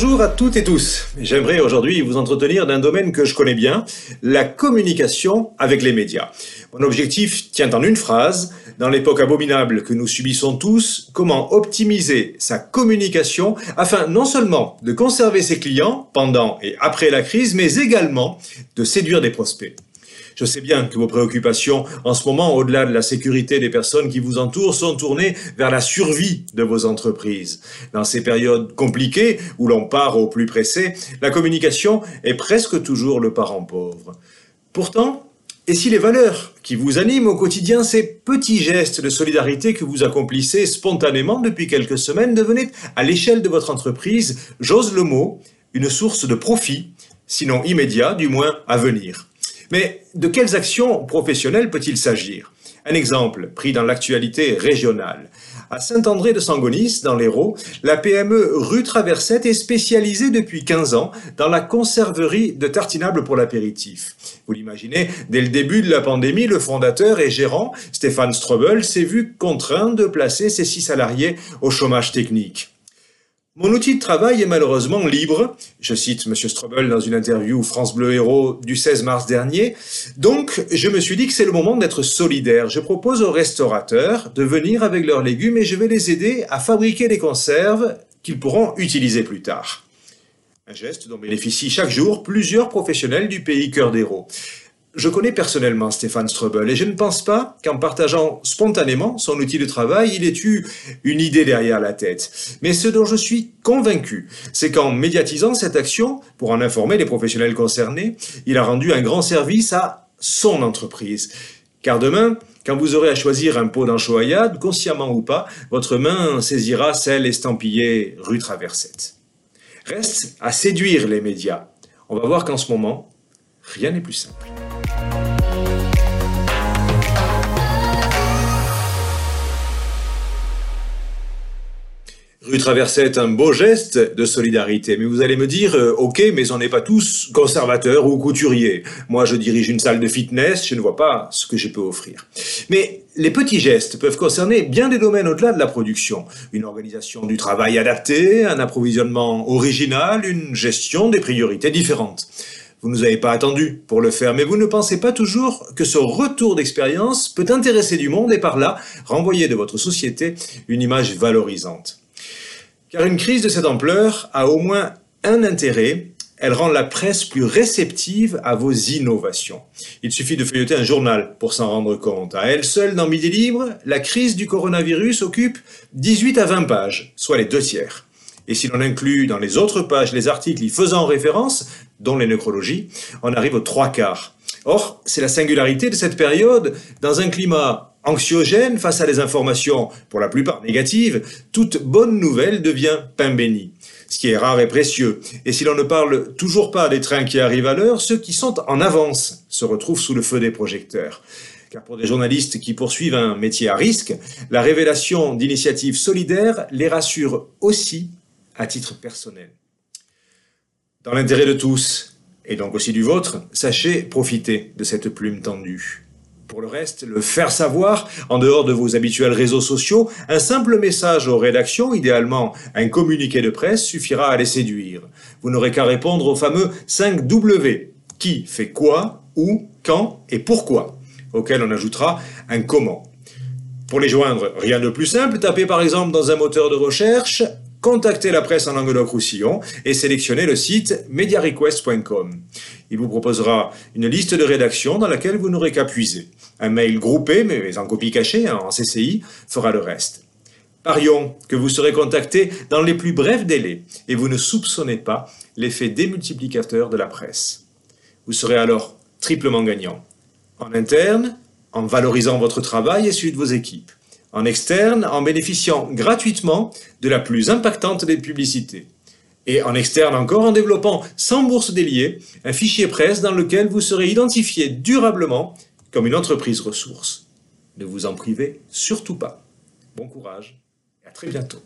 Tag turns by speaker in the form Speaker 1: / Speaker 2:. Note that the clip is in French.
Speaker 1: Bonjour à toutes et tous. J'aimerais aujourd'hui vous entretenir d'un domaine que je connais bien, la communication avec les médias. Mon objectif tient en une phrase. Dans l'époque abominable que nous subissons tous, comment optimiser sa communication afin non seulement de conserver ses clients pendant et après la crise, mais également de séduire des prospects? Je sais bien que vos préoccupations en ce moment, au-delà de la sécurité des personnes qui vous entourent, sont tournées vers la survie de vos entreprises. Dans ces périodes compliquées où l'on part au plus pressé, la communication est presque toujours le parent pauvre. Pourtant, et si les valeurs qui vous animent au quotidien, ces petits gestes de solidarité que vous accomplissez spontanément depuis quelques semaines, devenaient, à l'échelle de votre entreprise, j'ose le mot, une source de profit, sinon immédiat, du moins à venir. Mais de quelles actions professionnelles peut-il s'agir? Un exemple pris dans l'actualité régionale. À Saint-André de Sangonis, dans l'Hérault, la PME Rue Traversette est spécialisée depuis 15 ans dans la conserverie de tartinables pour l'apéritif. Vous l'imaginez, dès le début de la pandémie, le fondateur et gérant, Stéphane Strobel, s'est vu contraint de placer ses six salariés au chômage technique. Mon outil de travail est malheureusement libre, je cite M. Strobel dans une interview France Bleu Héros du 16 mars dernier, donc je me suis dit que c'est le moment d'être solidaire. Je propose aux restaurateurs de venir avec leurs légumes et je vais les aider à fabriquer des conserves qu'ils pourront utiliser plus tard. Un geste dont bénéficient chaque jour plusieurs professionnels du pays Cœur d'Héros. Je connais personnellement Stéphane Strobel et je ne pense pas qu'en partageant spontanément son outil de travail, il ait eu une idée derrière la tête. Mais ce dont je suis convaincu, c'est qu'en médiatisant cette action, pour en informer les professionnels concernés, il a rendu un grand service à son entreprise. Car demain, quand vous aurez à choisir un pot d'enchoyade, consciemment ou pas, votre main saisira celle estampillée rue Traversette. Reste à séduire les médias. On va voir qu'en ce moment, rien n'est plus simple. Rue Traversette, un beau geste de solidarité. Mais vous allez me dire, euh, ok, mais on n'est pas tous conservateurs ou couturiers. Moi, je dirige une salle de fitness, je ne vois pas ce que je peux offrir. Mais les petits gestes peuvent concerner bien des domaines au-delà de la production. Une organisation du travail adaptée, un approvisionnement original, une gestion des priorités différentes. Vous ne nous avez pas attendu pour le faire, mais vous ne pensez pas toujours que ce retour d'expérience peut intéresser du monde et par là renvoyer de votre société une image valorisante. Car une crise de cette ampleur a au moins un intérêt, elle rend la presse plus réceptive à vos innovations. Il suffit de feuilleter un journal pour s'en rendre compte. À elle seule, dans Midi Libre, la crise du coronavirus occupe 18 à 20 pages, soit les deux tiers. Et si l'on inclut dans les autres pages les articles y faisant référence, dont les nécrologies, on arrive aux trois quarts. Or, c'est la singularité de cette période, dans un climat anxiogène face à des informations, pour la plupart négatives, toute bonne nouvelle devient pain béni, ce qui est rare et précieux. Et si l'on ne parle toujours pas des trains qui arrivent à l'heure, ceux qui sont en avance se retrouvent sous le feu des projecteurs. Car pour des journalistes qui poursuivent un métier à risque, la révélation d'initiatives solidaires les rassure aussi à titre personnel. Dans l'intérêt de tous, et donc aussi du vôtre, sachez profiter de cette plume tendue. Pour le reste, le faire savoir, en dehors de vos habituels réseaux sociaux, un simple message aux rédactions, idéalement un communiqué de presse, suffira à les séduire. Vous n'aurez qu'à répondre au fameux 5 W. Qui fait quoi, où, quand et pourquoi, auquel on ajoutera un comment. Pour les joindre, rien de plus simple, tapez par exemple dans un moteur de recherche contactez la presse en Languedoc-Roussillon et sélectionnez le site mediarequest.com. Il vous proposera une liste de rédaction dans laquelle vous n'aurez qu'à puiser. Un mail groupé, mais en copie cachée, hein, en CCI, fera le reste. Parions que vous serez contacté dans les plus brefs délais et vous ne soupçonnez pas l'effet démultiplicateur de la presse. Vous serez alors triplement gagnant. En interne, en valorisant votre travail et celui de vos équipes en externe en bénéficiant gratuitement de la plus impactante des publicités. Et en externe encore en développant sans bourse déliée un fichier presse dans lequel vous serez identifié durablement comme une entreprise ressource. Ne vous en privez surtout pas. Bon courage et à très bientôt.